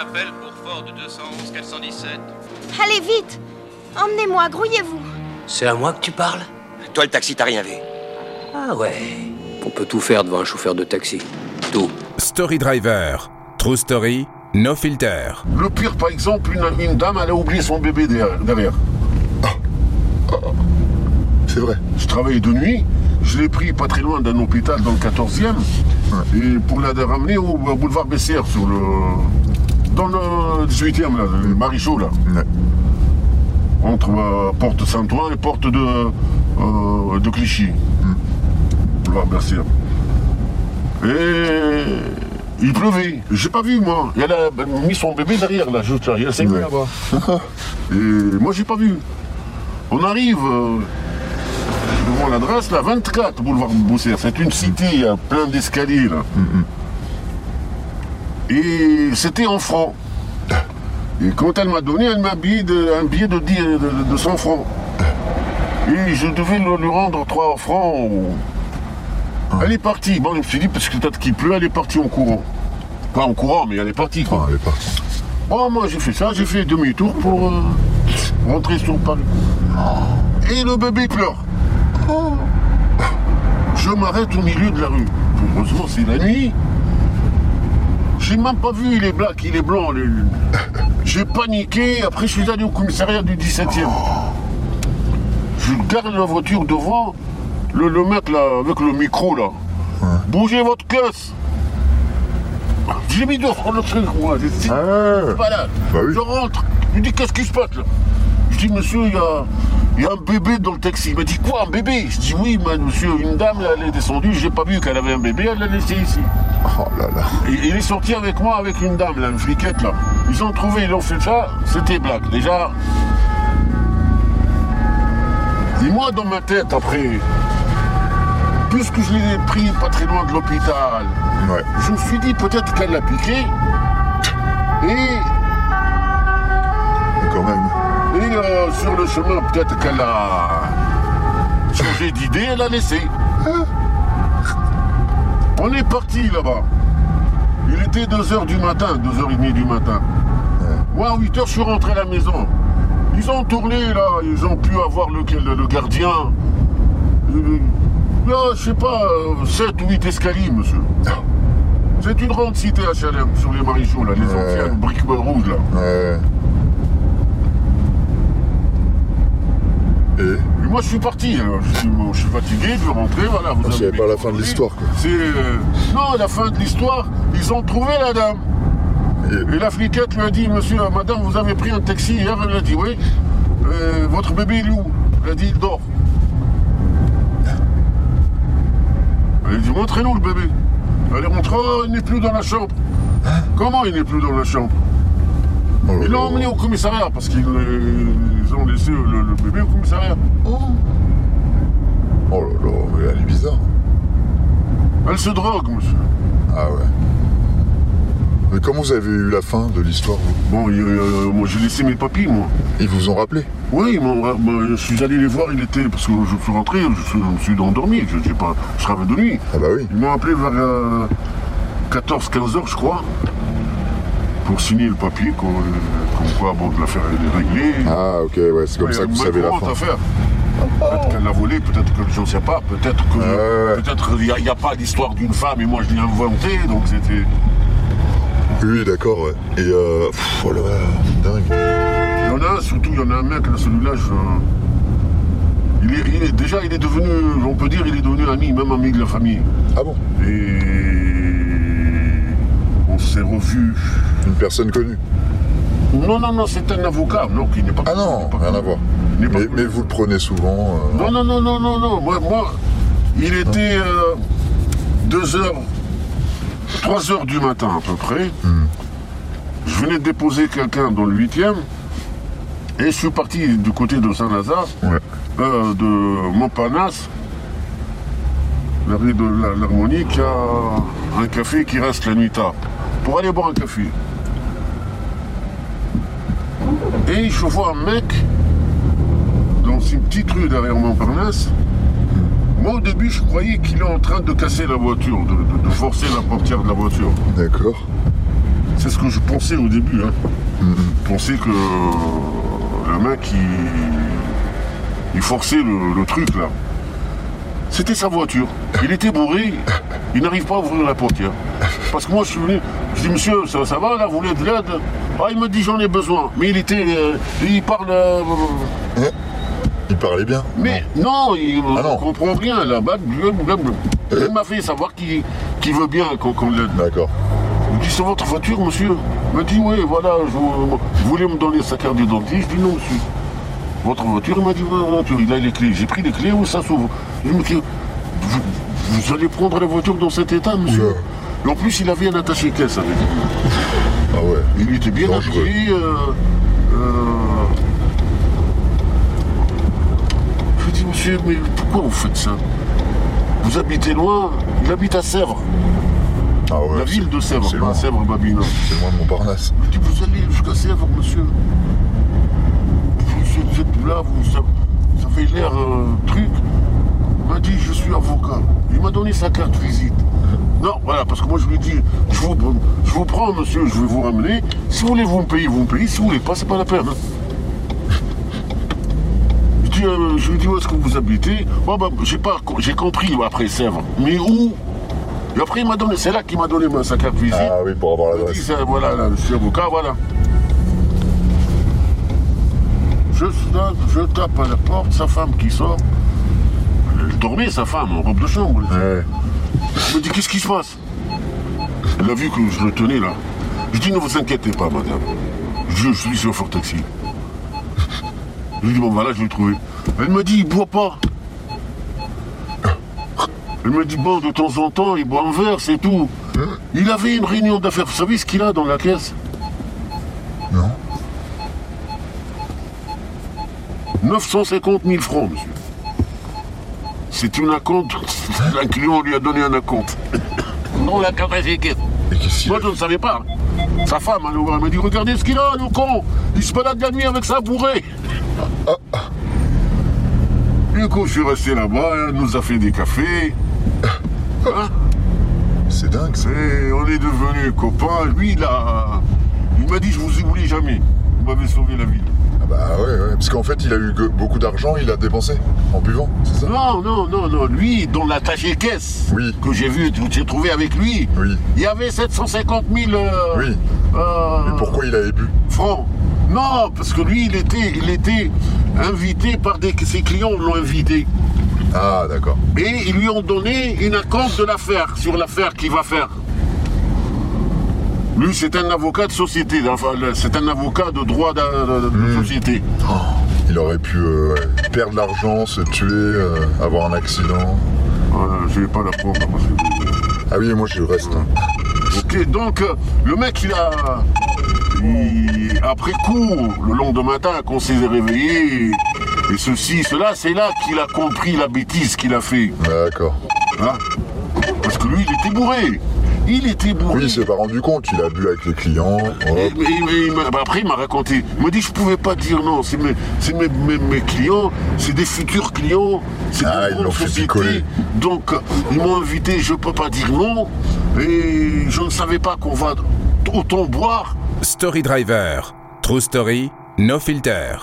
appel pour Ford 211 417. Allez vite Emmenez-moi, grouillez-vous C'est à moi que tu parles? Toi, le taxi, t'as rien vu. Ah ouais. On peut tout faire devant un chauffeur de taxi. Tout. Story Driver. True Story. No filter. Le pire, par exemple, une, une dame, elle a oublié son bébé derrière. derrière. C'est vrai. Je travaillais de nuit, je l'ai pris pas très loin d'un hôpital dans le 14e, et pour la ramener au boulevard Bessières, sur le. Dans le 18e, là, le Marichaux, là. Ouais. Entre euh, porte Saint-Ouen et porte de, euh, de Clichy. Boulevard Bessières. Et. Il pleuvait. J'ai pas vu, moi. Elle a mis son bébé derrière, là, juste là. Il mis Ouais. là-bas. Et moi, j'ai pas vu. On arrive euh, devant l'adresse, là, 24, boulevard Boussière. C'est une cité, il y a plein d'escaliers, là. Et c'était en francs. Et quand elle m'a donné, elle m'a billet de- un billet de, 10 de, de 100 francs. Et je devais lui rendre 3 francs. Elle est partie. Bon, je me suis dit, parce que peut-être qu'il pleut, elle est partie en courant. Pas en courant, mais elle est partie, quoi. Ah, elle est partie. Bon, moi j'ai fait ça, j'ai fait demi-tour pour euh, rentrer sur Paris. Et le bébé pleure. Je m'arrête au milieu de la rue. Heureusement, c'est la nuit. J'ai même pas vu, il est black, il est blanc. J'ai paniqué, après je suis allé au commissariat du 17e. Je garde la voiture devant, le, le mec là, avec le micro là. Bougez votre caisse J'ai mis devant le truc, moi. j'ai dit, Ah. Bah oui. Je rentre. Je dis qu'est-ce qui se passe là? Je dis monsieur, il y a, il y a un bébé dans le taxi. Il m'a dit quoi un bébé? Je dis oui, monsieur, une dame là, elle est descendue, j'ai pas vu qu'elle avait un bébé, elle l'a laissé ici. Oh là là. Et il est sorti avec moi avec une dame là, une fliquette là. Ils ont trouvé, ils ont fait ça, c'était black. Déjà. Et moi dans ma tête après, puisque je l'ai pris pas très loin de l'hôpital, Ouais. je me suis dit peut-être qu'elle l'a piqué. Et Quand même. Et euh, sur le chemin, peut-être qu'elle a changé d'idée, elle a laissé. On est parti là-bas. Il était 2h du matin, 2h30 du matin. Moi, à 8h, je suis rentré à la maison. Ils ont tourné là, ils ont pu avoir le, le, le gardien. Euh, Là, je sais pas, 7 ou 8 escaliers, monsieur. C'est une grande cité HLM sur les maréchaux, là, les anciennes briques rouges, là. Ouais. Et moi, je suis parti. alors. Je, suis, je suis fatigué, je vais rentrer. Voilà, vous Ah, avez pas la fin de l'histoire, quoi. C'est. euh, Non, la fin de l'histoire, ils ont trouvé la dame. Et- Et la fliquette lui a dit Monsieur, madame, vous avez pris un taxi hier Elle a dit Oui. Euh, votre bébé, il est où? Elle a dit Il dort. Elle a dit Montrez-nous le bébé. Elle est rentrée Oh, il n'est plus dans la chambre. Comment il n'est plus dans la chambre? Oh là Ils l'ont là. emmené au commissariat parce qu'ils euh, ils ont laissé le, le bébé au commissariat. Oh là là, mais elle est bizarre. Elle se drogue, monsieur. Ah ouais. Mais comment vous avez eu la fin de l'histoire, Bon, il- euh, moi j'ai laissé mes papiers, moi. Ils vous ont rappelé? Oui, bah, je suis allé les voir, il était. Parce que je suis rentré, je, je me suis endormi, je, j'ai pas, je travaille de nuit. Ah bah oui. Ils m'ont appelé vers 14-15 heures, je crois, pour signer le papier, comme quoi, bon, l'affaire est réglée. Ah ok, ouais, c'est comme Ouais, ça que vous savez la fin. affaire Peut-être qu'elle l'a volé, peut-être que je ne sais pas, peut-être que ouais. peut-être qu'il n'y a, pas d'histoire d'une femme et moi je l'ai inventé, donc c'était. Oui, d'accord, ouais. Et euh... pff, oh là là, dingue. Il y en a un, surtout, il y en a un mec, là, celui-là, je... il, est, il est- déjà, il est devenu, on peut dire, il est devenu ami, même ami de la famille. Ah bon? Et on s'est revus. Une personne connue Non, non, non, c'est un avocat, non, qui n'est pas Ah connu, non, il pas rien à voir. Il Mais, vous le prenez souvent euh, Non, non, non, non, non, non. Moi, moi il était euh, 2 heures, 3 heures du matin à peu près. Je venais de déposer quelqu'un dans le 8e. Et je suis parti du côté de Saint-Lazare, Ouais. euh, de Montparnasse, la rue de la- l'Harmonie, qui a un café qui reste la nuit tard, pour aller boire un café. Et je vois un mec dans une petite rue derrière Montparnasse. Moi, au début, je croyais qu'il est en train de casser la voiture, de, de- de forcer la portière de la voiture. D'accord. C'est ce que je pensais au début. Hein. Je pensais que le mec, il, il forçait le, le truc là. C'était sa voiture. Il était bourré. Il n'arrive pas à ouvrir la portière. Parce que moi, je suis venu. Je dis, monsieur, ça, ça va là, vous voulez de l'aide? Ah, il me dit, j'en ai besoin. Mais il était. euh, il parle. euh, Il parlait bien. mais non, il ne Ah non. comprend rien là-bas. Il m'a fait savoir qu'il veut bien qu'on l'aide. D'accord. Il me dit, c'est votre voiture, monsieur? Il me dit, oui, voilà, je, vous voulez me donner sa carte d'identité Je dis, non, monsieur. Votre voiture Il m'a dit, votre voiture, il a les clés. J'ai pris les clés, où ça s'ouvre? Je me dis, vous, vous allez prendre la voiture dans cet état, monsieur Oula. En plus, il avait un attaché-caisse avec lui. Ah ouais. Il était bien Dangereux. habillé. euh, euh, Je lui dis, monsieur, mais pourquoi vous faites ça? Vous habitez loin Il habite à Sèvres, Ah ouais. la ville de Sèvres, C'est pas loin. Sèvres, Babino. C'est loin de Montparnasse. Je dis, vous allez jusqu'à Sèvres, monsieur. Vous êtes- vous êtes là, vous, ça, ça fait l'air euh, truc. Il m'a dit, je suis avocat. Il m'a donné sa carte visite. Non, voilà, parce que moi je lui ai dit, je vous, je vous prends, monsieur, je vais vous ramener. Si vous voulez, vous me payez, vous me payez. Si vous voulez pas, c'est pas la peine. Je, dis, euh, je lui dit, où est-ce que vous habitez? Bah, j'ai pas, j'ai compris après Sèvres. Mais où? Et après, il m'a donné, c'est là qu'il m'a donné ma- sa carte visite. Ah oui, pour avoir l'adresse. ça, voilà, là, je suis avocat, voilà. Je, je tape à la porte, sa femme qui sort. Elle dormait, sa femme, en robe de chambre. Ouais. Je me dis, qu'est-ce qui se passe? Elle a vu que je le tenais là. Je dis, ne vous inquiétez pas, madame. Je suis sur Fort Taxi. Je lui dis, bon, voilà, je l'ai trouvé. Elle me dit, il boit pas. Elle me dit, bon, de temps en temps, il boit un verre, c'est tout. Il avait une réunion d'affaires. Vous savez ce qu'il a dans la caisse? Non 950 000 francs, monsieur. C'est une acompte. Un client lui a donné un acompte. Non, la qu'il Moi, je ne savais pas. Sa femme, elle elle m'a dit Regardez ce qu'il a, le con Il se balade la nuit avec sa bourrée Du coup, je suis resté là-bas, elle nous a fait des cafés. Hein C'est dingue ça. Et on est devenus copains. Lui, a. Il m'a dit Je vous oublie jamais. Vous m'avez sauvé la vie. Ah bah ouais, ouais. Parce qu'en fait, il a eu beaucoup d'argent, il a dépensé en buvant, c'est ça? Non, non, non, non. Lui, dans l'attaché caisse Oui. que j'ai vu, que j'ai trouvé avec lui, Oui. il y avait 750 000 euh, Oui. euh, Mais pourquoi il avait bu? francs. Non, parce que lui, il était, il était invité par des, ses clients l'ont invité. Ah d'accord. Et ils lui ont donné une acompte de l'affaire, sur l'affaire qu'il va faire. Lui, c'est un avocat de société, enfin, c'est un avocat de droit de, de- de société. Il aurait pu euh, perdre l'argent, se tuer, euh, avoir un accident. Je vais pas la prendre parce que... Ah oui, moi je reste. hein. Ok, donc euh, le mec, il a. il- après coup, le lendemain matin, quand on s'est réveillé, et ceci, cela, c'est là qu'il a compris la bêtise qu'il a fait. D'accord. hein? Parce que lui, il était bourré. Il était bourré. Oui, il s'est pas rendu compte, il a bu avec les clients. Et- bah, après, il m'a raconté. Il m'a dit, je pouvais pas dire non. C'est mes, c'est mes, mes- mes clients, c'est des futurs clients. C'est Ah, des ils l'ont fait picoler. Donc, ils m'ont invité, je peux pas dire non. Et je ne savais pas qu'on va autant boire. Story Driver. True Story, no filter.